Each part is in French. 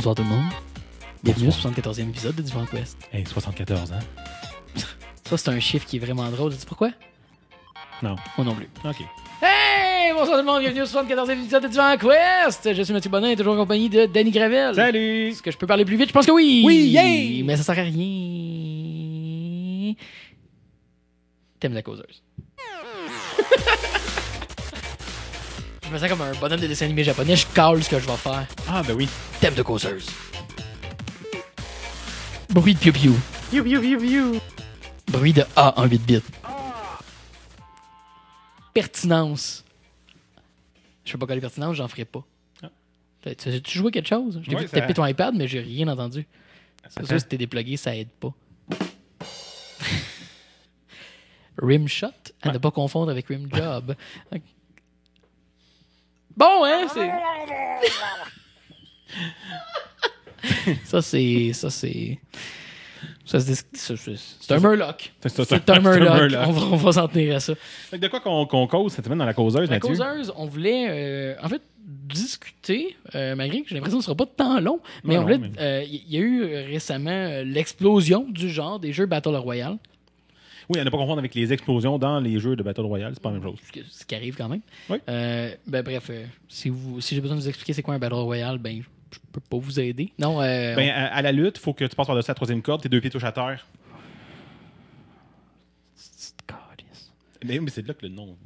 Bonsoir tout le monde. Bienvenue au 74e épisode de Divan Quest. Hey, 74 ans. Ça, c'est un chiffre qui est vraiment drôle. Sais-tu pourquoi? Non. Moi non plus. OK. Hey! Bonsoir tout le monde, bienvenue au 74e épisode de Divan Quest. Je suis Mathieu Bonin, toujours en compagnie de Danny Gravel. Salut! Est-ce que je peux parler plus vite? Je pense que oui! Oui, yay! Mais ça sert à rien. T'aimes la causeuse. je me sens comme un bonhomme de dessin animé japonais. Je cale ce que je vais faire. Ah, ben oui. Thème de causeuse. Bruit de piou-piou. You. Bruit de A en 8 bits. Pertinence. Je fais pas coller pertinence, j'en ferai pas. Ah. Tu as-tu joué quelque chose? Je t'ai Ouais, vu ça- taper ton iPad, mais j'ai rien entendu. C'est sûr, si t'es déplugué, ça aide pas. Rimshot, à Ouais. ne pas confondre avec Rimjob. Bon, hein? C'est... ça, c'est... Ça, c'est... Ça, c'est, un Murloc. C'est un Murloc. On va, s'en tenir à ça. Fait que de quoi qu'on cause cette semaine dans la causeuse, La Mathieu? causeuse, on voulait euh, en fait discuter, euh, malgré que j'ai l'impression que ce ne sera pas tant long, mais Non, on voulait. non, mais- euh, Il y a eu euh, récemment l'explosion du genre des jeux Battle Royale, Oui, à ne pas confondre avec les explosions dans les jeux de Battle Royale, c'est pas la même chose. ce qui arrive quand même. Oui. Ben, bref, euh, si, vous, si j'ai besoin de vous expliquer c'est quoi un Battle Royale, ben je peux pas vous aider. Non, euh, Ben, à, à la lutte, faut que tu passes par-dessus la troisième corde, tes deux pieds touchent à terre. Mais, mais c'est de là que le nom.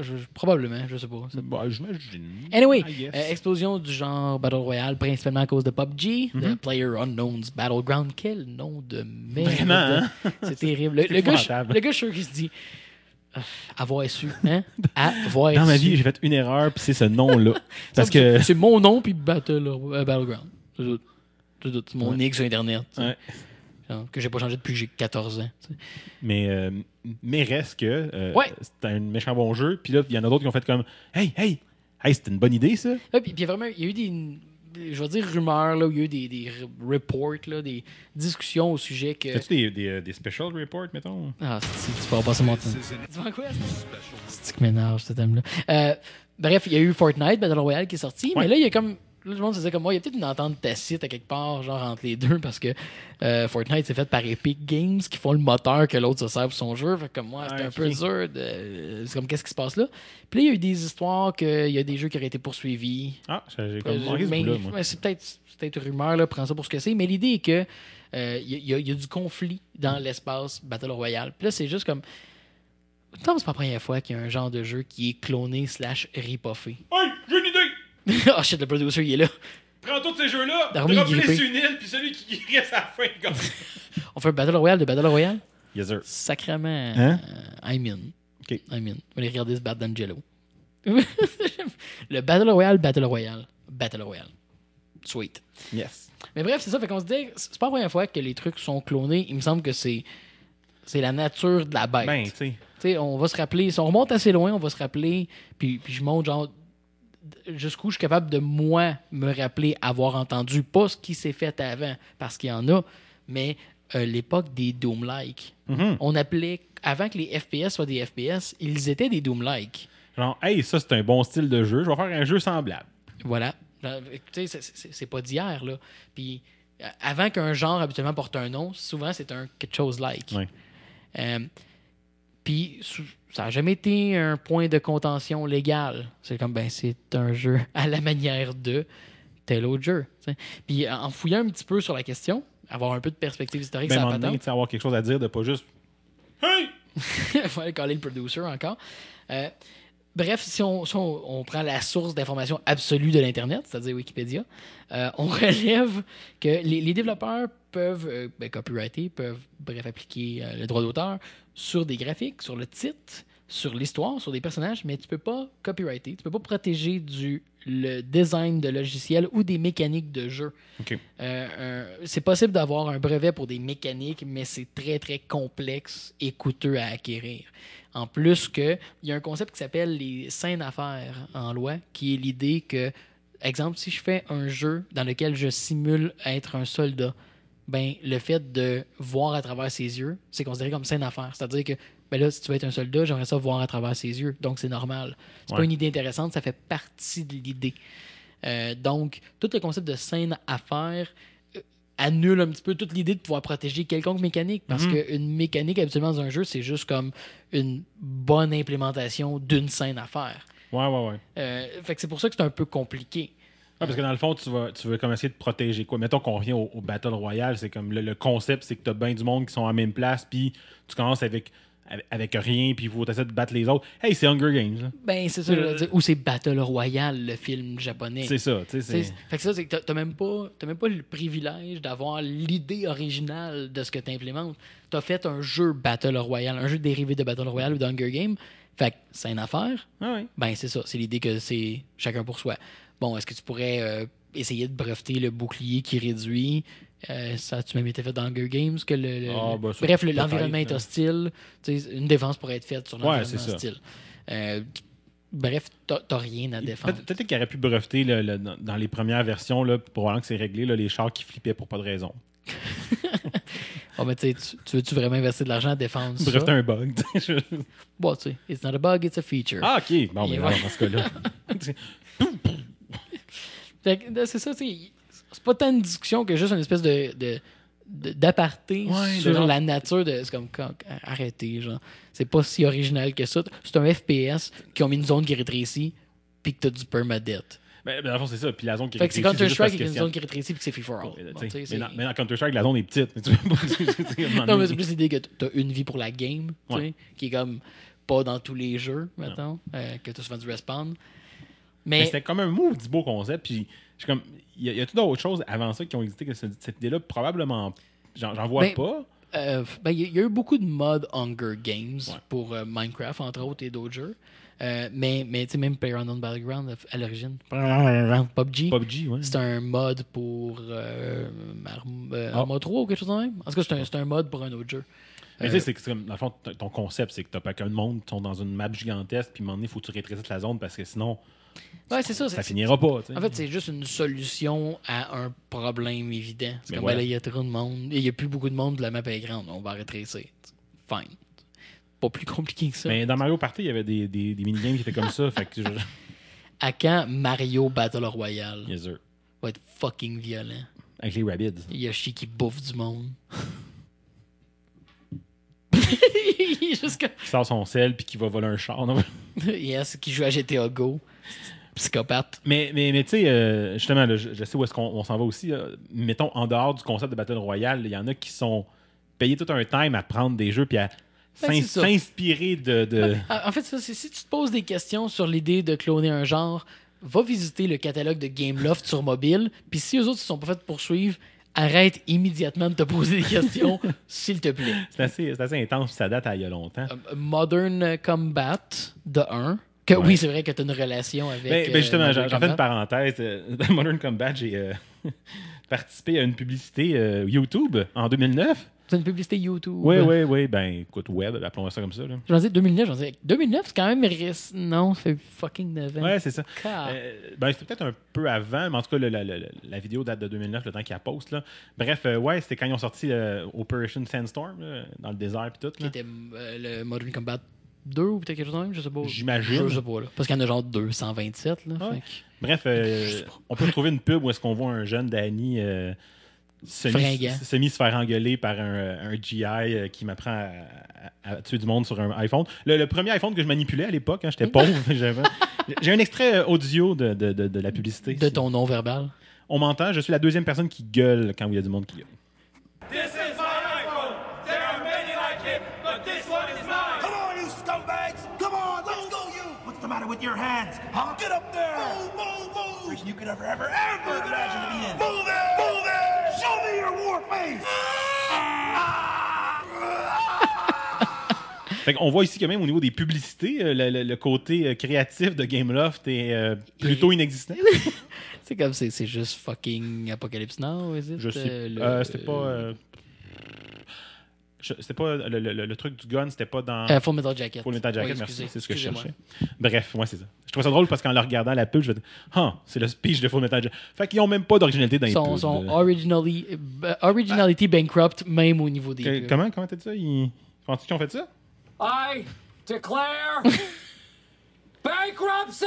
Je probablement, je sais pas. Bah, j'imagine. Anyway, guess. euh, explosion du genre Battle Royale, principalement à cause de PUBG, de Mhm. Player Unknown's Battleground. Quel nom de merde. Vraiment, hein? C'est terrible. Le, le gars, le gars, je suis sûr qu'il se dit avoir su, hein? Avoir Dans ma su. vie, j'ai fait une erreur, puis c'est ce nom-là. Parce que. C'est mon nom, puis Battle, euh, Battleground. C'est tout. C'est tout. C'est mon Ouais. nick sur Internet. Ouais. Genre, Que j'ai pas changé depuis que j'ai 14 ans. Mais, euh, mais reste que euh, Ouais. c'est un méchant bon jeu. Puis là, il y en a d'autres qui ont fait comme Hey, hey, hey, c'était une bonne idée, ça. Ouais, puis, puis vraiment, il y a eu des, je vais dire rumeurs, là, où il y a eu des, des re- reports, là, des discussions au sujet que. Fais-tu des, des, euh, des special reports, mettons? Ah, c'est tu vas passer mon temps. Tu vois quoi? C'est qui m'énerve, ce thème-là. Euh, bref, il y a eu Fortnite Battle Royale qui est sorti, mais Ouais. là, il y a comme. Là, le monde se disait comme moi, il y a peut-être une entente tacite à quelque part, genre entre les deux, parce que euh, Fortnite c'est fait par Epic Games qui font le moteur que l'autre se sert pour son jeu. Fait que comme moi, c'était Ah, un peu dur de. C'est comme qu'est-ce qui se passe là? Puis là, il y a eu des histoires qu'il y a des jeux qui auraient été poursuivis. Ah, j'ai comme Euh, ce mais- ouais, c'est peut-être peut-être rumeur, là, prends ça pour ce que c'est. Mais l'idée est que euh, il y, a- y y du conflit dans l'espace Battle Royale. Puis là, c'est juste comme. Tant c'est pas la première fois qu'il y a un genre de jeu qui est cloné slash ripoffé. oh shit, le producer il est là. Prends tous ces jeux-là, drop-les sur une île, puis celui qui reste à la fin, gagne. On fait un Battle Royale de Battle Royale? Yes, sir. Sacrement. Hein? euh, I'm in. Ok. I'm in. On va aller regarder ce battle d'Angelo. le Battle Royale, Battle Royale, Battle Royale. Sweet. Yes. Mais bref, c'est ça. Fait qu'on se dit, c'est pas la première fois que les trucs sont clonés. Il me semble que c'est c'est la nature de la bête. Ben, tu sais. Tu sais, on va se rappeler, si on remonte assez loin, on va se rappeler, puis, puis je monte genre jusqu'où je suis capable de moi me rappeler avoir entendu pas ce qui s'est fait avant, parce qu'il y en a, mais euh, l'époque des Doom-like. Mhm. On appelait, avant que les FPS soient des FPS, ils étaient des Doom-like. Genre, hey, ça, c'est un bon style de jeu. Je vais faire un jeu semblable. Voilà. Sais, c'est- pas d'hier, là. Puis euh, avant qu'un genre habituellement porte un nom, souvent c'est un quelque chose like. Ouais. Euh, puis ça n'a jamais été un point de contention légal. C'est comme, ben, c'est un jeu à la manière de tel autre jeu. Puis en fouillant un petit peu sur la question, avoir un peu de perspective historique, Ben, ça donné, patente. avoir quelque chose à dire de pas juste. Hey! Il fallait caler le producer encore. Euh, bref, si, on, prend la source d'information absolue de l'Internet, c'est-à-dire Wikipédia, euh, on relève que les, les développeurs peuvent euh, ben, copyrighter, peuvent, bref, appliquer euh, le droit d'auteur sur des graphiques, sur le titre, sur l'histoire, sur des personnages, mais tu peux pas copyrighter, tu peux pas protéger du le design de logiciel ou des mécaniques de jeu. Euh, euh, c'est possible d'avoir un brevet pour des mécaniques, mais c'est très, très complexe et coûteux à acquérir. En plus que, il y a un concept qui s'appelle les scènes affaires en loi, qui est l'idée que, exemple, si je fais un jeu dans lequel je simule être un soldat, ben, le fait de voir à travers ses yeux, c'est considéré comme scène affaire. C'est-à-dire que, ben là, si tu veux être un soldat, j'aimerais ça voir à travers ses yeux. Donc, c'est normal. C'est Ouais. pas une idée intéressante, ça fait partie de l'idée. Euh, donc, tout le concept de scène à faire euh, annule un petit peu toute l'idée de pouvoir protéger quelconque mécanique. Parce Mhm. qu'une mécanique, habituellement, dans un jeu, c'est juste comme une bonne implémentation d'une scène à faire. Ouais, ouais, ouais. Euh, fait que c'est pour ça que c'est un peu compliqué. Ouais, parce que dans le fond, tu vas, tu veux comme essayer de protéger quoi? Mettons qu'on revient au, au Battle Royale, c'est comme le, le concept, c'est que tu as bien du monde qui sont en même place, puis tu commences avec, avec, rien, puis il faut essayer de battre les autres. Hey, c'est Hunger Games. là. Ben, c'est ça, je veux dire. Ou c'est Battle Royale, le film japonais. C'est ça, tu sais. Fait que ça, c'est que t'as- même pas, t'as même pas le privilège d'avoir l'idée originale de ce que tu implémentes. T'as fait un jeu Battle Royale, un jeu dérivé de Battle Royale ou d'Hunger Game. Fait que c'est une affaire. Ah. Ben, c'est ça. C'est l'idée que c'est chacun pour soi. Bon, est-ce que tu pourrais euh, essayer de breveter le bouclier qui réduit Euh, Ça a-tu même été fait dans Hunger Games que le, le- Ah, ben, ça, Bref, l'environnement est hostile. Une défense pourrait être faite sur Ouais, l'environnement ça. hostile. Euh, bref, t'as rien à défendre. Peut- Peut-être qu'il aurait pu breveter le- le- dans, les premières versions, là, probablement que c'est réglé, là, les chars qui flippaient pour pas de raison. Oh, mais tu tu- veux-tu vraiment investir de l'argent à défendre ça? Breveter un bug. Bon, tu sais, it's not a bug, it's a feature. ah, ok. Bon, Et ben, ouais. dans ce cas-là. C'est ça, tu sais, c'est pas tant une discussion que juste une espèce de, de- d'aparté Ouais, sur genre- la nature de. C'est comme, arrêtez, genre. C'est pas si original que ça. C'est un FPS qui ont mis une zone qui rétrécit, puis que t'as du permadeath. ben, ben, dans le fond, c'est ça. Puis la zone qui Fait que c'est rétrécit, Counter-Strike avec une zone qui rétrécit, puis que c'est free for all. Ouais, Bon, mais, dans, mais dans Counter-Strike, la zone est petite. Tu Non, mais c'est plus l'idée que t'as une vie pour la game, Ouais. qui est comme pas dans tous les jeux, mettons, euh, que t'as souvent du respawn. Mais Mais, c'était comme un move du beau concept. Puis je suis comme, il y a, tout d'autres choses avant ça qui ont existé que cette, cette idée-là, probablement, j'en vois Ben, pas. euh, ben, il y, a- eu beaucoup de modes Hunger Games Ouais. pour euh, Minecraft, entre autres, et d'autres jeux. Euh, mais, mais tu sais, même PlayerUnknown Battleground à- l'origine, PUBG, PUBG, ouais. c'est un mode pour Ah. Arma 3 ou quelque chose de même. En tout cas, c'est un, un mode pour un autre jeu. Mais Euh, tu sais, c'est que c'est comme, dans le fond, ton concept, c'est que t'as pas qu'un monde qui sont dans une map gigantesque, puis à un moment donné, il faut que tu rétrécisses la zone parce que sinon, ouais, c'est ça. ça finira pas. En fait, c'est juste une solution à un problème évident. C'est comme, voilà. ben là, il y a trop de monde. Il n'y a plus beaucoup de monde, la map est grande. On va rétrécir. Fine. Pas plus compliqué que ça. Mais dans Mario Party, il y avait des, des, des minigames qui étaient comme ça. fait que je... À quand Mario Battle Royale? Yes, sir. va être fucking violent? Avec les Rabbids. Yoshi qui bouffe du monde. Qui sort son sel, puis qui va voler un char. non? Yes, qui joue à GTA Go. Psychopathe. Mais, mais, mais tu sais, euh, justement, là, je, je sais où est-ce qu'on on s'en va aussi. là. Mettons, en dehors du concept de Battle Royale, il y en a qui sont payés tout un time à prendre des jeux puis à Ben, s'inspirer de. de... En fait, ça, si tu te poses des questions sur l'idée de cloner un genre, va visiter le catalogue de Gameloft sur mobile. Puis si eux autres ne sont pas faits pour suivre, arrête immédiatement de te poser des questions, s'il te plaît. C'est assez, c'est assez intense, ça date à il y a longtemps. Euh, Modern Combat de 1. Que Ouais. oui, c'est vrai que tu as une relation avec. Ben, ben euh, justement, Modern j'en j'en fais une parenthèse. Euh, Dans Modern Combat, j'ai euh, participé à une publicité euh, YouTube en 2009. C'est une publicité YouTube. Oui, oui, oui. Ben, écoute, web, appelons ça comme ça. Là. J'en dis 2009, j'en dis 2009, c'est quand même réc- Non, ça fait fucking 9 ans. Ouais, c'est ça. Euh, ben, c'était peut-être un peu avant, mais en tout cas, le- la, vidéo date de 2009, le temps qu'il la poste. Là. Bref, euh, ouais, c'était quand ils ont sorti euh, Operation Sandstorm, là, dans le désert et tout. qui était le Modern Combat 2 ou peut-être quelque chose de même, je sais pas. J'imagine. Je sais pas, là. Parce qu'il y en a genre 227, là. Ouais. fait que- Bref, euh, Je on peut trouver une pub où est-ce qu'on voit un jeune Danny semi, se faire engueuler par un, un GI euh, qui m'apprend à, à- à tuer du monde sur un iPhone. Le, le premier iPhone que je manipulais à l'époque, hein, j'étais pauvre. J'ai un extrait euh, audio de, de- de- de la publicité. De ton nom verbal. On m'entend, je suis la deuxième personne qui gueule quand il y a du monde qui gueule. This is my iPhone. There are many like it, but this one is mine. Come on, you scumbags! Come on, let's go, you! What's the matter with your hands? Huh? Get up there! Move, move, move! Reason you could ever, ever, ever imagine to be in. Move it! Move it! Show me your war face! Fait qu'on voit ici quand même au niveau des publicités, euh, le, le- le côté euh, créatif de Gameloft est euh, plutôt inexistant. C'est comme, c'est juste fucking Apocalypse Now, is it? Je sais. Euh, euh, c'était pas. C'était pas le, le- truc du gun, c'était pas dans Euh, Full Metal Jacket. Full Metal Jacket. Oui, merci, c'est ce que je cherchais. Bref, moi c'est ça. Je trouve ça drôle parce qu'en le regardant la pub, je me dis, ah, c'est le speech de Full Metal Jacket. Fait qu'ils ont même pas d'originalité dans les Son, pubs. son originally, euh, originality bankrupt, même au niveau des Que- pubs. comment comment t'as dit ça? Ils... Penses-tu qu'ils ont fait ça? I declare bankruptcy!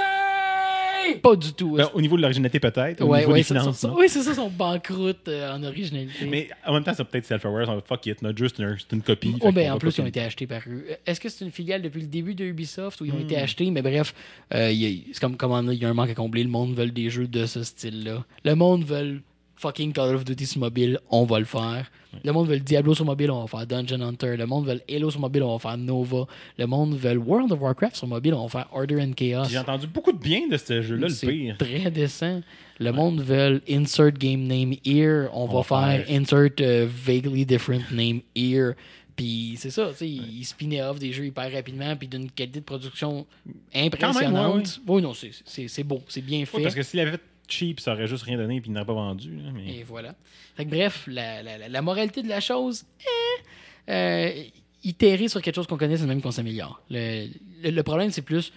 Pas du tout. Ben, au niveau de l'originalité, peut-être. Au ouais, niveau ouais, des ça- finances, ça- oui, c'est ça, son banqueroute euh, en originalité. Mais en même temps, c'est peut-être self-aware. on va Fuck it, not just une, c'est une copie. Oh, ben, en plus, ils ont été achetés par eux. Est-ce que c'est une filiale depuis le début de Ubisoft ou ils ont été Hmm. achetés? Mais bref, euh, c'est comme comment il y a un manque à combler. Le monde veut des jeux de ce style-là. Le monde veut fucking Call of Duty sur mobile, on va le faire. Le monde veut Diablo sur mobile, on va faire Dungeon Hunter. Le monde veut Halo sur mobile, on va faire Nova. Le monde veut World of Warcraft sur mobile, on va faire Order and Chaos. J'ai entendu beaucoup de bien de ce jeu-là, le C'est pire. très décent. Le monde veut insert game name here. On, va, va faire, faire- insert euh, vaguely different name here. Puis c'est ça, tu sais, ils spinnaient off des jeux hyper rapidement, puis d'une qualité de production impressionnante. ouais, Oui, non, c'est- beau, c'est bien fait. Parce que s'il avait fait cheap, ça aurait juste rien donné et il n'aurait pas vendu. Et voilà. Fait que bref, la, moralité de la chose, eh, euh, itérer sur quelque chose qu'on connaît, c'est même qu'on s'améliore. Le problème, c'est plus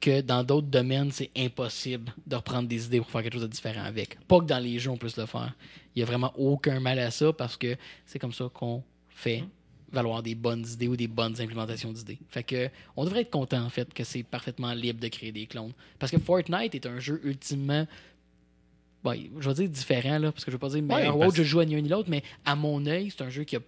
que dans d'autres domaines, c'est impossible de reprendre des idées pour faire quelque chose de différent avec. Pas que dans les jeux, on puisse le faire. Il n'y a vraiment aucun mal à ça parce que c'est comme ça qu'on fait valoir des bonnes idées ou des bonnes implémentations d'idées. Fait que on devrait être content en fait que c'est parfaitement libre de créer des clones. Parce que Fortnite est un jeu ultimement bon, je vais dire différent, là, parce que je veux pas dire meilleur ou parce- autre, je joue à ni un ni l'autre, mais à mon œil, c'est un jeu qui a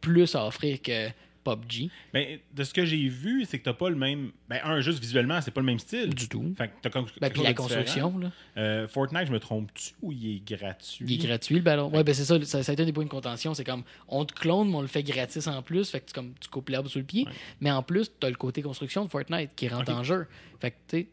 plus à offrir que PUBG. Ben, de ce que j'ai vu, c'est que t'as pas le même. Ben, un, juste visuellement, c'est pas le même style. Du tout. Fait que t'as comme. Ben, puis la construction, là, Euh, Fortnite, je me trompe-tu ou il est gratuit? Il est gratuit, le ballon. Ouais, ben c'est ça, ça, ça a été un des points de contention. C'est comme, on te clone, mais on le fait gratis en plus. Fait que tu, comme, tu coupes l'herbe sous le pied. Ouais. Mais en plus, tu as le côté construction de Fortnite qui rentre en jeu. Fait que, tu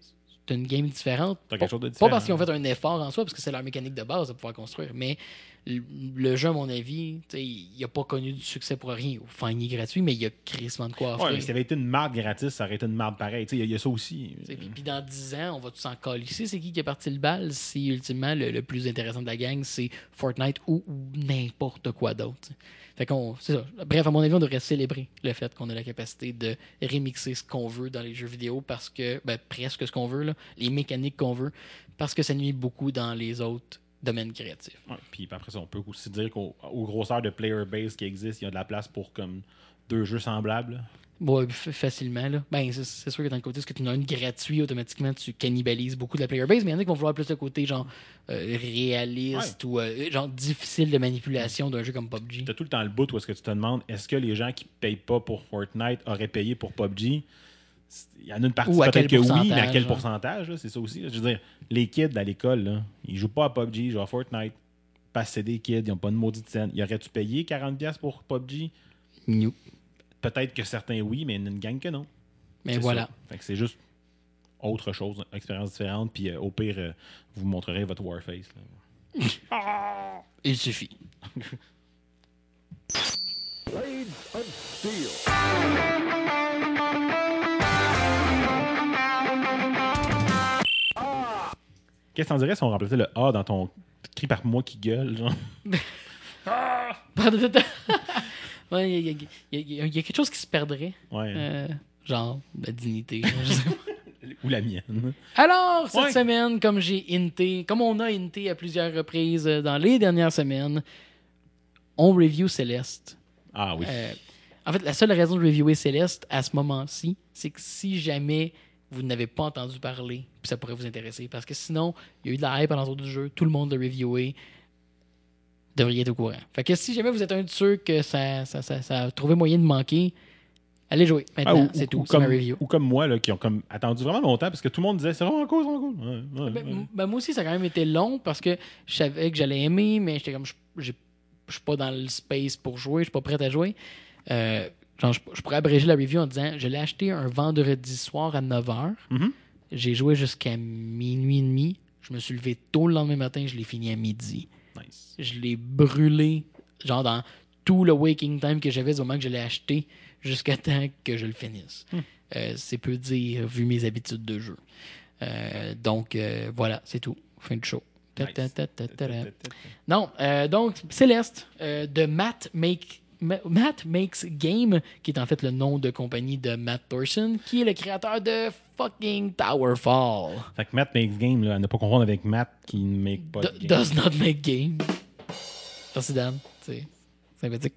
c'est une game différente. Pas, quelque chose de pas différent. parce qu'ils ont fait un effort en soi, parce que c'est leur mécanique de base de pouvoir construire. Mais le, jeu, à mon avis, il n'a pas connu du succès pour rien. Enfin, il est gratuit, mais il y a crissement de quoi offrir. Ouais, mais si ça avait été une marde gratis, ça aurait été une marde pareille. Il y, a- il y a ça aussi. Puis, dans 10 ans, on va tous en ici. C'est qui qui a parti le bal si ultimement le, le plus intéressant de la gang, c'est Fortnite ou, ou n'importe quoi d'autre. Fait qu'on. C'est. Bref, à mon avis, on devrait célébrer le fait qu'on a la capacité de remixer ce qu'on veut dans les jeux vidéo parce que. Ben, presque ce qu'on veut, les mécaniques qu'on veut, parce que ça nuit beaucoup dans les autres domaines créatifs. Puis après ça, on peut aussi dire qu'au au grosseur de player base qui existe, il y a de la place pour comme deux jeux semblables. F- facilement. Là. Ben, c'est, sûr que dans le côté, ce que tu en as une gratuit, automatiquement, tu cannibalises beaucoup de la player base, mais il y en a qui vont vouloir plus le côté genre euh, réaliste ou euh, genre difficile de manipulation d'un jeu comme PUBG. T'as tout le temps le bout où est-ce que tu te demandes est-ce que les gens qui payent pas pour Fortnite auraient payé pour PUBG Il y en a une partie peut-être que oui, mais à quel hein? pourcentage là, C'est ça aussi. là. Je veux dire, les kids à l'école, là, ils jouent pas à PUBG, ils jouent à Fortnite. Parce que c'est des kids, ils n'ont pas de maudite scène. Y aurais-tu payé 40$ pour PUBG New. Peut-être que certains oui, mais une gang que non. Mais voilà. ça. Fait que c'est juste autre chose, expérience différente. Puis euh, au pire, euh, vous montrerez votre Warface. là. Il suffit. Qu'est-ce que t'en dirais si on remplaçait le A dans ton cri par moi qui gueule, genre? Ouais, Il y, a- y y y quelque chose qui se perdrait. Ouais. Euh, genre, la dignité. je sais pas. Ou la mienne. Alors, cette Ouais. semaine, comme j'ai hinté, comme on a hinté à plusieurs reprises euh, dans les dernières semaines, on review Céleste. Ah oui. Euh, en fait, la seule raison de reviewer Céleste à ce moment-ci, c'est que si jamais vous n'avez pas entendu parler, puis ça pourrait vous intéresser, parce que sinon, il y a eu de la hype pendant du jeu, tout le monde l'a reviewé, devriez être au courant. Fait que si jamais vous êtes un de ceux que ça, ça, ça, ça a trouvé moyen de manquer, allez jouer. Ah, Maintenant, c'est ou- tout, ou c'est ma review. ou comme moi, là, qui ont comme attendu vraiment longtemps parce que tout le monde disait c'est vraiment cool, c'est vraiment cool. Ouais, ouais, Ben, ouais. ben, moi aussi, ça a quand même été long parce que je savais que j'allais aimer, mais j'étais comme, je suis pas dans le space pour jouer, je suis pas prêt à jouer. Euh, genre, je, je pourrais abréger la review en disant, je l'ai acheté un vendredi soir à 9h. Mhm. J'ai joué jusqu'à minuit et demi. Je me suis levé tôt le lendemain matin, je l'ai fini à midi. Je l'ai brûlé, genre dans tout le waking time que j'avais du moment que je l'ai acheté jusqu'à temps que je le finisse. Euh, c'est peu dire, vu mes habitudes de jeu. Euh, donc, euh, voilà, c'est tout. Fin du show. Non, donc, Céleste, de Matt, Make, Ma- Matt Makes Game, qui est en fait le nom de compagnie de Matt Thorson, qui est le créateur de fucking Towerfall. Fait que Matt makes game, là, à ne pas confondre avec Matt qui ne make pas Do- de game. does not make game. Merci Dan. C'est Sympathique.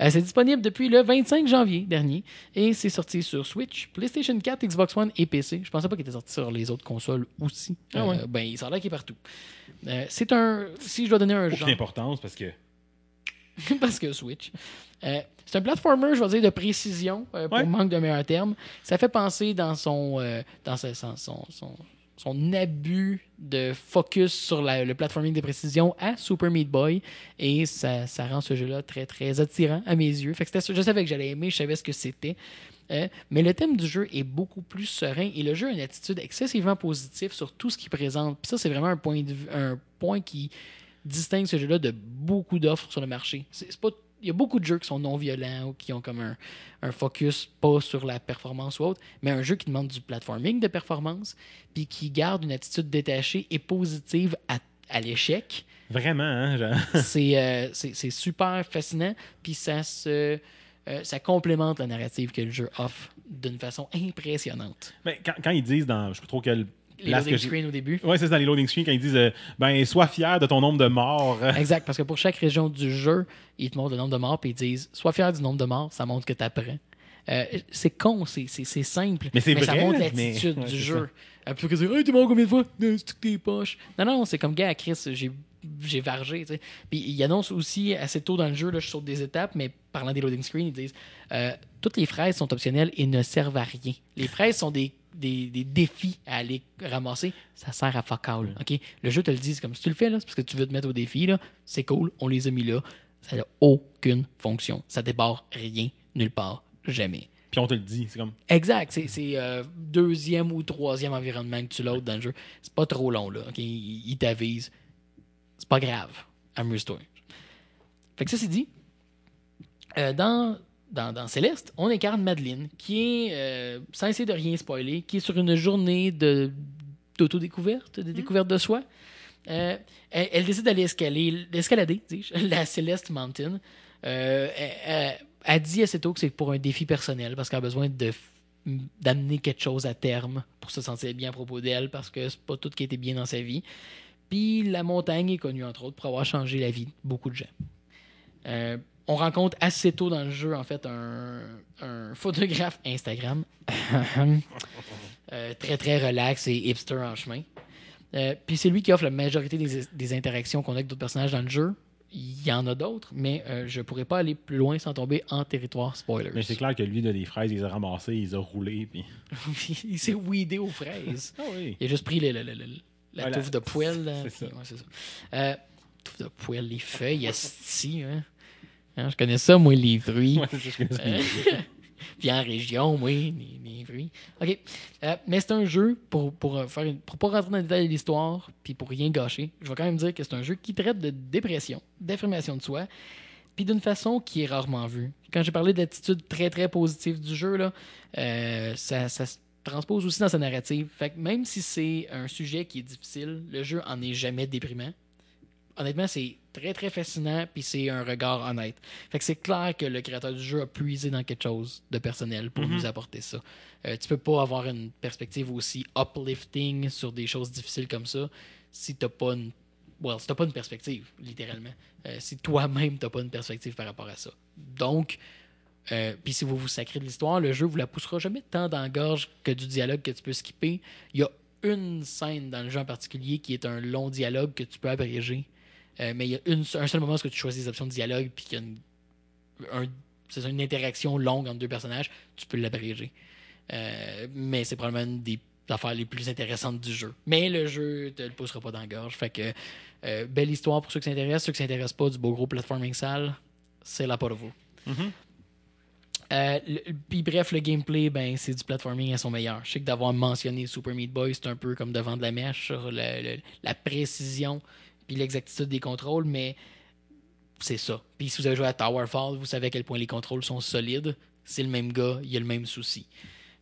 Euh, c'est disponible depuis le 25 janvier dernier et c'est sorti sur Switch, PlayStation 4, Xbox One et PC. Je pensais pas qu'il était sorti sur les autres consoles aussi. Ah ouais. Euh, ben, il s'en qu'il est partout. Euh, c'est un. Si je dois donner un Aucune genre. importance parce que. parce que Switch. Euh, c'est un platformer, je vais dire, de précision, euh, pour Ouais. manque d'un meilleur terme. Ça fait penser dans son, euh, dans sa- son, son, son- son abus de focus sur la- le platforming de précision à Super Meat Boy. Et ça, ça rend ce jeu-là très, très attirant à mes yeux. Fait que c'était- je savais que j'allais aimer, je savais ce que c'était. Euh, mais le thème du jeu est beaucoup plus serein et le jeu a une attitude excessivement positive sur tout ce qu'il présente. Puis ça, c'est vraiment un point, de un point qui distingue ce jeu-là de beaucoup d'offres sur le marché. C'est pas il y a beaucoup de jeux qui sont non violents ou qui ont comme un, un focus pas sur la performance ou autre, mais un jeu qui demande du platforming de performance, puis qui garde une attitude détachée et positive à, à l'échec. Vraiment, hein? genre- c'est euh, c'est- super fascinant, puis ça se euh, ça complémente la narrative que le jeu offre d'une façon impressionnante. Mais quand, quand ils disent dans. Je sais pas trop quelle. Les loading screens au début. Ouais, c'est ça, dans les loading screens, quand ils disent euh, Ben, sois fier de ton nombre de morts. Exact, parce que pour chaque région du jeu, ils te montrent le nombre de morts, puis ils disent Sois fier du nombre de morts, ça montre que tu apprends. c'est con, c'est simple, Mais c'est ça vrai, montre mais- l'attitude ouais, du c'est jeu. Euh, Plutôt que dire Hey, t'es mort combien de fois? Euh, C'est que t'es poche. Non, non, c'est comme gars, Chris, j'ai j'ai vargé. tu sais. Puis ils annoncent aussi assez tôt dans le jeu, là, je saute des étapes, mais parlant des loading screens, ils disent euh, Toutes les fraises sont optionnelles et ne servent à rien. Les fraises sont des, des, des défis à aller ramasser. Ça sert à fuck all. Le jeu te le dit, c'est comme si tu le fais, là, c'est parce que tu veux te mettre au défi. là. C'est cool, on les a mis là. Ça n'a aucune fonction. Ça débarre rien, nulle part, jamais. Puis on te le dit. C'est comme. Exact. C'est, c'est euh, deuxième ou troisième environnement que tu loads dans le jeu. C'est pas trop long, là. OK? Il, il t'avise. C'est pas grave. Amuse-toi. Fait que ça, c'est dit. Euh, dans, dans, dans Céleste, on incarne Madeleine, qui est, euh, sans essayer de rien spoiler, qui est sur une journée de, d'autodécouverte, de découverte de soi. Euh, elle, elle décide d'aller escalader, escalader dis-je, la Celeste Mountain. Euh, elle, elle- elle dit assez tôt que c'est pour un défi personnel parce qu'elle a besoin de d'amener quelque chose à terme pour se sentir bien à propos d'elle parce que c'est pas tout qui été bien dans sa vie. Puis la montagne est connue entre autres pour avoir changé la vie de beaucoup de gens. On rencontre assez tôt dans le jeu en fait un, un photographe Instagram Euh, très très relax et hipster en chemin. Euh, Puis c'est lui qui offre la majorité des, des interactions qu'on a avec d'autres personnages dans le jeu. Il y en a d'autres, mais euh, je pourrais pas aller plus loin sans tomber en territoire spoiler. Mais c'est clair que lui, là, les fraises, il les a ramassées, il les a roulées. Puis... il s'est weedé aux fraises. Ah oui. Il a juste pris le- le- le- le- la touffe de poêle. c'est ça. ouais, ça. Euh, touffe de poêle, les feuilles, esti, hein. Hein, Je connais ça, moi, les fruits. Ouais, c'est ça, je connais ça. Euh, Puis en région, oui, les, les fruits. OK. Euh, mais c'est un jeu, pour, pour, euh, faire pour pas rentrer dans le détail de l'histoire, puis pour rien gâcher, je vais quand même dire que c'est un jeu qui traite de dépression, d'affirmation de soi, puis d'une façon qui est rarement vue. Quand j'ai parlé d'attitude très, très positive du jeu, là, euh, ça, ça se transpose aussi dans sa narrative. Fait que même si c'est un sujet qui est difficile, le jeu en est jamais déprimant. Honnêtement, c'est très très fascinant, puis c'est un regard honnête. Fait que c'est clair que le créateur du jeu a puisé dans quelque chose de personnel pour nous apporter ça. Euh, tu peux pas avoir une perspective aussi uplifting sur des choses difficiles comme ça si t'as pas une well, si t'as pas une perspective, littéralement. Euh, si toi-même t'as pas une perspective par rapport à ça. Donc, euh, puis si vous vous sacrez de l'histoire, le jeu vous la poussera jamais tant dans la gorge que du dialogue que tu peux skipper. Il y a une scène dans le jeu en particulier qui est un long dialogue que tu peux abréger. Euh, mais il y a une, un seul moment où tu choisis des options de dialogue puis qu'il y a une, un- c'est une interaction longue entre deux personnages, tu peux l'abréger. Euh, mais c'est probablement une des affaires les plus intéressantes du jeu. Mais le jeu te le poussera pas dans la gorge. Fait que euh, belle histoire pour ceux qui s'intéressent. Ceux qui s'intéressent pas du beau gros platforming sale, c'est là pour vous. Euh, le- Puis bref, le gameplay, ben, c'est du platforming à son meilleur. Je sais que d'avoir mentionné Super Meat Boy, c'est un peu comme devant de la mèche sur la précision puis l'exactitude des contrôles, mais c'est ça. Puis si vous avez joué à Towerfall, vous savez à quel point les contrôles sont solides. C'est le même gars, il y a le même souci.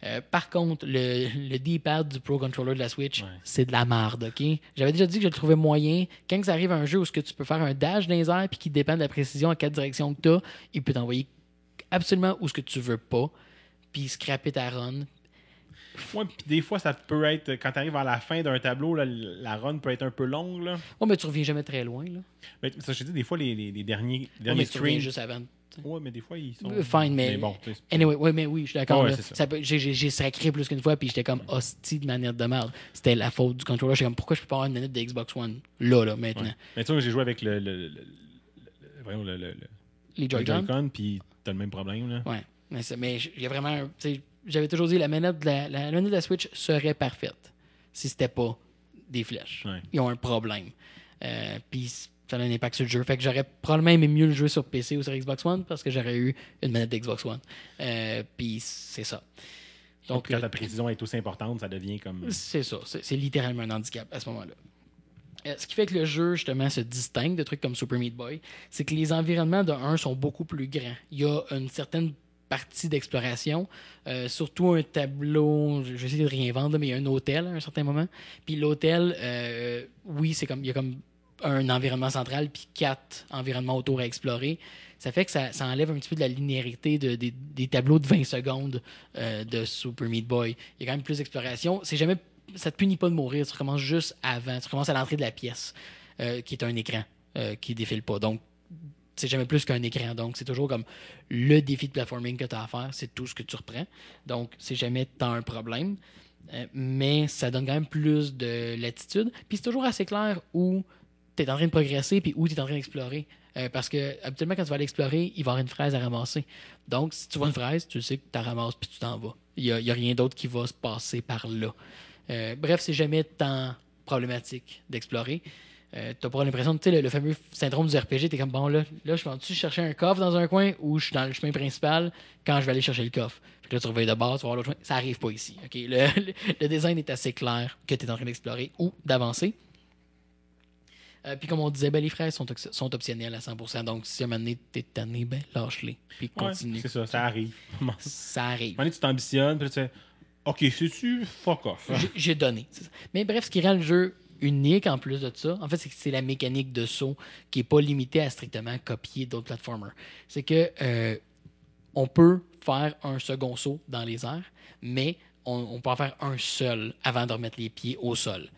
Euh, par contre, le, le D-pad du Pro Controller de la Switch, Ouais. c'est de la marde, ok? J'avais déjà dit que je le trouvais moyen. Quand ça arrive à un jeu où ce que tu peux faire un dash dans les airs puis qui dépend de la précision à quatre directions que tu as, il peut t'envoyer absolument où ce que tu veux pas, puis scraper ta run. Ouais, puis des fois, ça peut être. Quand tu arrives à la fin d'un tableau, là, la run peut être un peu longue. Là. Ouais, mais tu reviens jamais très loin. Là. Mais ça, je te dis, des fois, les, les, les derniers, Ouais, derniers mais tu reviens juste avant. Ouais, mais des fois, ils sont. Euh, Fine, mais. bon, sais, c'est- Anyway, ouais, mais oui, je suis d'accord. Ouais, J'ai sacré plus qu'une fois, puis j'étais comme hostie de manette de merde. C'était la faute du controller. J'étais comme, pourquoi je peux pas avoir une manette de Xbox One là, là, maintenant? Ouais. Mais tu vois, j'ai joué avec le. le, le, Les le Joy-Con? Puis t'as le même problème. Là. Ouais. Mais mais il y a vraiment. un- tu sais, J'avais toujours dit la manette de la, la manette de la Switch serait parfaite si c'était pas des flèches. Ouais. Ils ont un problème. Euh, Puis ça a un impact sur le jeu. Fait que j'aurais probablement aimé mieux le jouer sur PC ou sur Xbox One parce que j'aurais eu une manette d'Xbox One. Euh, Puis c'est ça. Donc, quand euh, ta précision est aussi importante, ça devient comme. c'est ça. C'est c'est littéralement un handicap à ce moment-là. Euh, ce qui fait que le jeu, justement, se distingue de trucs comme Super Meat Boy, c'est que les environnements de 1 sont beaucoup plus grands. Il y a une certaine partie d'exploration, euh, surtout un tableau, je je essayer de rien vendre, mais il y a un hôtel à un certain moment. Puis l'hôtel, euh, oui, c'est comme il y a comme un environnement central, puis quatre environnements autour à explorer. Ça fait que ça, enlève un petit peu de la linéarité de- des, tableaux de 20 secondes euh, de Super Meat Boy. Il y a quand même plus d'exploration. C'est jamais, ça te punit pas de mourir. Tu recommences juste avant. Tu recommences à l'entrée de la pièce, qui est un écran qui défile pas. Donc, c'est jamais plus qu'un écran. Donc, c'est toujours comme le défi de platforming que tu as à faire. C'est tout ce que tu reprends. Donc, c'est jamais tant un problème. Euh, mais ça donne quand même plus de latitude. Puis c'est toujours assez clair où tu es en train de progresser puis où tu es en train d'explorer. Euh, parce que habituellement, quand tu vas aller explorer, il va y avoir une fraise à ramasser. Donc, si tu vois une fraise, tu sais que tu la ramasses puis tu t'en vas. Il n'y a rien d'autre qui va se passer par là. Euh, bref, c'est jamais tant problématique d'explorer. Euh, t'as pas l'impression, tu sais, le, le fameux syndrome du RPG, t'es comme, bon, là, là je vais-tu chercher un coffre dans un coin ou je suis dans le chemin principal quand je vais aller chercher le coffre? Fait que là, tu reviens de base, tu vas voir l'autre chemin. Ça arrive pas ici, OK? Le, le- le design est assez clair que tu es en train d'explorer ou d'avancer. Euh, puis comme on disait, ben, les fraises sont, sont optionnelles à 100%. Donc, si à un moment donné, t'es tanné, ben, lâche-les. Puis Ouais, continue. c'est ça, ça arrive. À un moment Ça arrive. donné, tu t'ambitionnes, puis tu fais Ok, c'est-tu fuck off. J'ai- J'ai donné. ça. Mais bref, ce qui rend le jeu unique en plus de ça, en fait, c'est c'est la mécanique de saut qui n'est pas limitée à strictement copier d'autres platformers. C'est que euh, on peut faire un second saut dans les airs, mais on, peut en faire un seul avant de remettre les pieds au sol.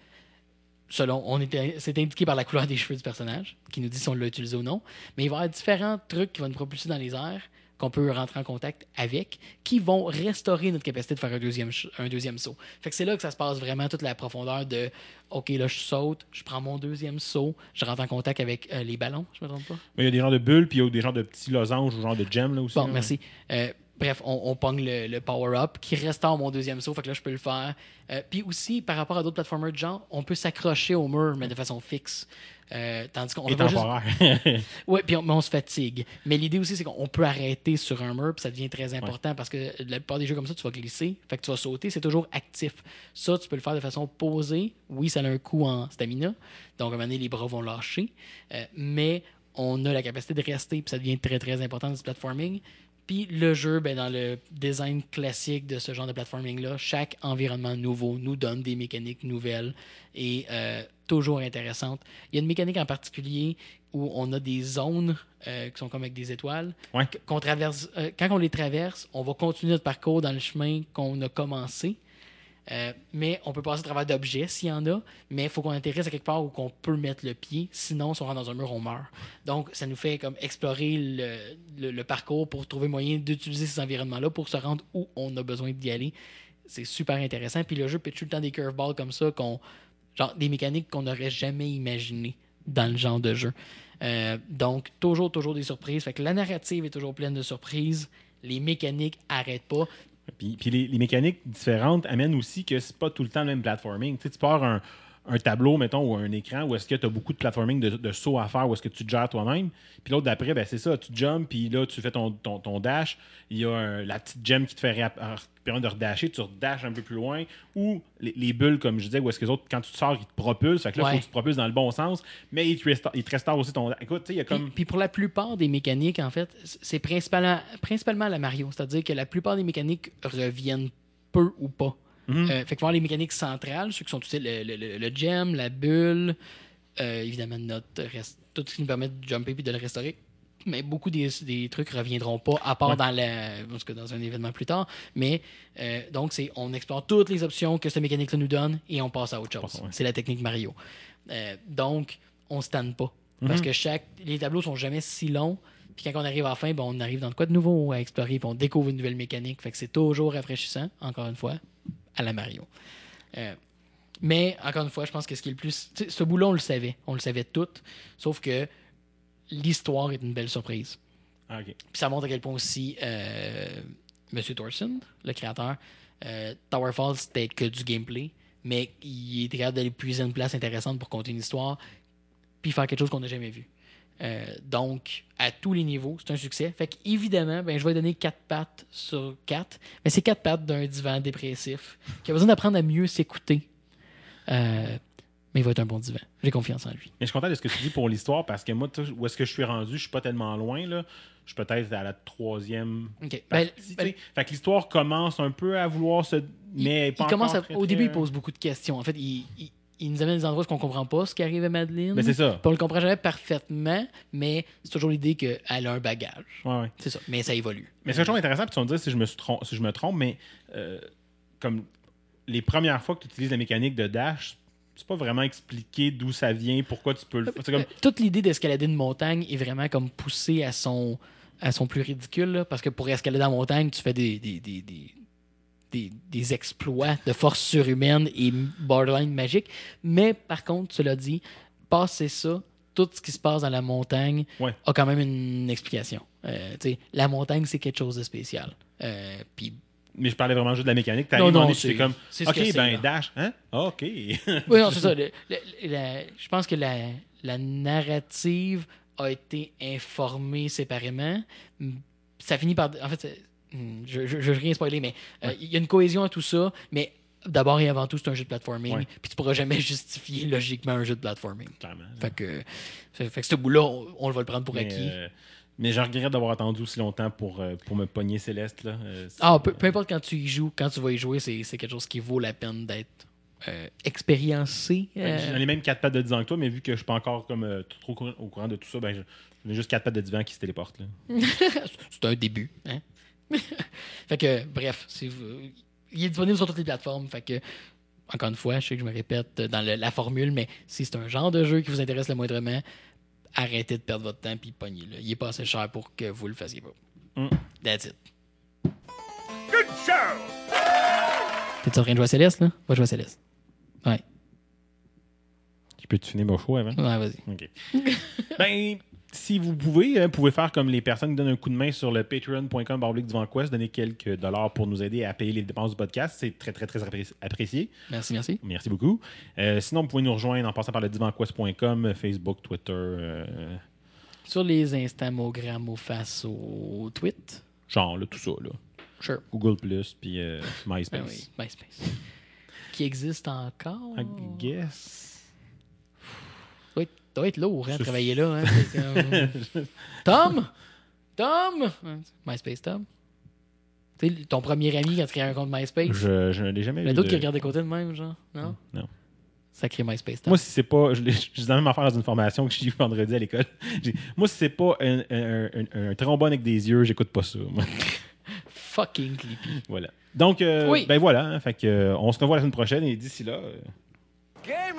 Selon, on c'est indiqué par la couleur des cheveux du personnage, qui nous dit si on l'a utilisé ou non. Mais il va y avoir différents trucs qui vont nous propulser dans les airs, qu'on peut rentrer en contact avec, qui vont restaurer notre capacité de faire un deuxième, un deuxième saut. Fait que c'est là que ça se passe vraiment toute la profondeur de OK, là, je saute, je prends mon deuxième saut, je rentre en contact avec euh, les ballons, je me trompe pas? Mais il y a des genres de bulles, puis il y a des genres de petits losanges ou genre de gems là aussi. Bon, là. merci. Euh, bref, on, on pogne le, le power-up qui restaure mon deuxième saut. Fait que là, je peux le faire. Euh, Puis aussi, par rapport à d'autres platformers de genre, on peut s'accrocher au mur, mais de façon fixe. Euh, tandis qu'on pas juste- temporaire. Ouais, puis on, mais on se fatigue. Mais l'idée aussi, c'est qu'on peut arrêter sur un mur, puis ça devient très important parce que la plupart des jeux comme ça, tu vas glisser, fait que tu vas sauter, c'est toujours actif. Ça, tu peux le faire de façon posée. Oui, ça a un coût en stamina, donc à un moment donné, les bras vont lâcher, Euh, mais on a la capacité de rester, puis ça devient très très important dans ce platforming. Puis le jeu, ben, dans le design classique de ce genre de platforming-là, chaque environnement nouveau nous donne des mécaniques nouvelles et euh, toujours intéressantes. Il y a une mécanique en particulier où on a des zones euh, qui sont comme avec des étoiles. Ouais. Qu'on traverse, euh, quand on les traverse, on va continuer notre parcours dans le chemin qu'on a commencé. Euh, mais on peut passer à travers d'objets s'il y en a, mais il faut qu'on atterrisse à quelque part où qu'on peut mettre le pied. Sinon, si on rentre dans un mur, on meurt. Donc, ça nous fait comme explorer le, parcours pour trouver moyen d'utiliser ces environnements-là pour se rendre où on a besoin d'y aller. C'est super intéressant. Puis le jeu peut tout le temps des curveballs comme ça, qu'on, genre des mécaniques qu'on n'aurait jamais imaginées dans le genre de jeu. Euh, donc, toujours, toujours des surprises. Fait que la narrative est toujours pleine de surprises. Les mécaniques arrêtent pas. Puis, les mécaniques différentes amènent aussi que c'est pas tout le temps le même platforming. Tu, sais, tu pars un, un tableau, mettons, ou un écran où est-ce que tu as beaucoup de platforming de, de sauts à faire, où est-ce que tu te gères toi-même. Puis l'autre d'après, ben, c'est ça, tu jumps, puis là, tu fais ton, ton, ton dash. Il y a un- la petite gemme qui te fait réapp- euh, permet de redasher, tu redashes un peu plus loin. Ou les, les bulles, comme je disais, où est-ce que les autres, quand tu te sors, ils te propulsent. Fait que là, il Ouais. faut que tu te propulses dans le bon sens, mais ils te restaurent, ils te restaurent aussi ton. Écoute, tu sais, il y a Puis, comme. puis pour la plupart des mécaniques, en fait, c'est principalement, principalement la Mario. C'est-à-dire que la plupart des mécaniques reviennent peu ou pas. Euh, fait que voir les mécaniques centrales, ceux qui sont sais, le, le, le, le gem, la bulle, euh, évidemment notre tout ce qui nous permet de jumper puis de le restaurer, mais beaucoup des, des trucs reviendront pas, à part Ouais. dans, la, parce que dans un événement plus tard. Mais euh, donc, c'est on explore toutes les options que cette mécanique-là nous donne et on passe à autre chose. Ouais. C'est la technique Mario. Donc, on se tanne pas. Parce Mhm. que chaque, les tableaux sont jamais si longs. Puis quand on arrive à la fin, ben, on arrive dans de quoi de nouveau à explorer, puis on découvre une nouvelle mécanique. Fait que c'est toujours rafraîchissant, encore une fois, à la Mario. Euh, mais encore une fois, je pense que ce qui est le plus. ce bout-là, on le savait. On le savait tout. Sauf que l'histoire est une belle surprise. Ah. Puis ça montre à quel point aussi euh, Monsieur Thorson, le créateur, euh, Tower Falls, c'était que du gameplay, mais il était capable d'aller puiser une place intéressante pour conter une histoire, puis faire quelque chose qu'on n'a jamais vu. Euh, donc, à tous les niveaux, c'est un succès. Fait qu'évidemment, ben, je vais donner 4 pattes sur 4, mais c'est 4 pattes d'un divan dépressif qui a besoin d'apprendre à mieux s'écouter. Euh, mais il va être un bon divan. J'ai confiance en lui. Mais je suis content de ce que tu dis pour l'histoire parce que moi, où est-ce que je suis rendu, je suis pas tellement loin. Là. Je suis peut-être à la troisième Ok. Ben, partie. ben, fait que l'histoire commence un peu à vouloir se. Mais il commence à- au début, il pose beaucoup de questions. En fait, il, il- il nous amène des endroits où on comprend pas ce qui arrive à Madeleine. Mais c'est ça. Puis on le comprend jamais parfaitement, mais c'est toujours l'idée qu'elle a un bagage. Ouais, ouais. C'est ça. Mais ça évolue. Mais c'est toujours intéressant, puis tu vas me dire si je me, suis trom- si je me trompe, mais euh, comme les premières fois que tu utilises la mécanique de dash, c'est pas vraiment expliqué d'où ça vient, pourquoi tu peux le faire. Comme. Euh, Toute l'idée d'escalader une montagne est vraiment comme poussée à son, à son plus ridicule. là, parce que pour escalader la montagne, tu fais des, des, des, des, des- des exploits de force surhumaine et borderline magique. Mais par contre, cela dit, passer ça, tout ce qui se passe dans la montagne Ouais. a quand même une explication. Euh, la montagne, c'est quelque chose de spécial. Euh, Puis Mais je parlais vraiment juste de la mécanique. Non, non, non, c'est c'est- comme. ce Ok, ben dash, hein? Ah, ok. Oui, non, c'est ça. Le- le- la- je pense que la, la narrative a été informée séparément. Ça finit par. En fait, je ne veux rien spoiler, mais euh, il y a une cohésion à tout ça, mais d'abord et avant tout, c'est un jeu de platforming. Ouais. Puis tu pourras jamais justifier logiquement un jeu de platforming. Clairement. Fait que, fait, fait que ce bout-là, on, on va le prendre pour Mais, acquis. euh, mais je regrette d'avoir attendu aussi longtemps pour, euh, pour me pogner Céleste. Là. Euh, Ah, peu, peu importe quand tu y joues, quand tu vas y jouer, c'est quelque chose qui vaut la peine d'être euh, expériencé. J'en ai même quatre pattes de divan que toi, mais vu que je suis pas encore comme trop au courant- de tout ça, ben, je- j'en ai juste quatre pattes de divan qui se téléportent. C'est un début. Hein? fait que, bref, si vous- il est disponible sur toutes les plateformes. Fait que, encore une fois, je sais que je me répète dans le- la formule, mais si c'est un genre de jeu qui vous intéresse le moindrement, arrêtez de perdre votre temps puis pognez-le. Il est pas assez cher pour que vous le fassiez pas. Mm. That's it. Good show! T'es en train de jouer à Céleste, là? Va jouer à Céleste. Ouais. Je peux te finir mon show avant? Ouais, vas-y. OK. ben, si vous pouvez, hein, vous pouvez faire comme les personnes qui donnent un coup de main sur le patreon.com baroblique du Quest, donner quelques dollars pour nous aider à payer les dépenses du podcast. C'est très, très, très appré- apprécié. Merci, merci. Merci beaucoup. Euh, sinon, vous pouvez nous rejoindre en passant par le divanquest.com, Facebook, Twitter. euh, Sur les Instagrammes face au tweet. genre, là, tout ça. Là. Sure. Google, puis euh, Ben MySpace. oui, MySpace. Qui existe encore? I guess. Doit être, doit être lourd, hein, travailler là. Hein, comme- Tom? Tom? MySpace Tom? Tu sais, ton premier ami quand tu crées un compte MySpace? Je, je ne l'ai jamais Il y a vu. d'autres qui de- regardent des côtés de même, genre? Non? Non. Sacré MySpace Tom. Moi, si c'est pas. Je, l'ai- même affaire dans une formation que j'ai eu vendredi à l'école. Moi, si c'est pas un, un- un- un trombone avec des yeux, j'écoute pas ça. moi. Fucking creepy. voilà. Donc, euh, Oui. ben voilà. hein, fait que, euh, on se revoit la semaine prochaine et d'ici là. euh, Game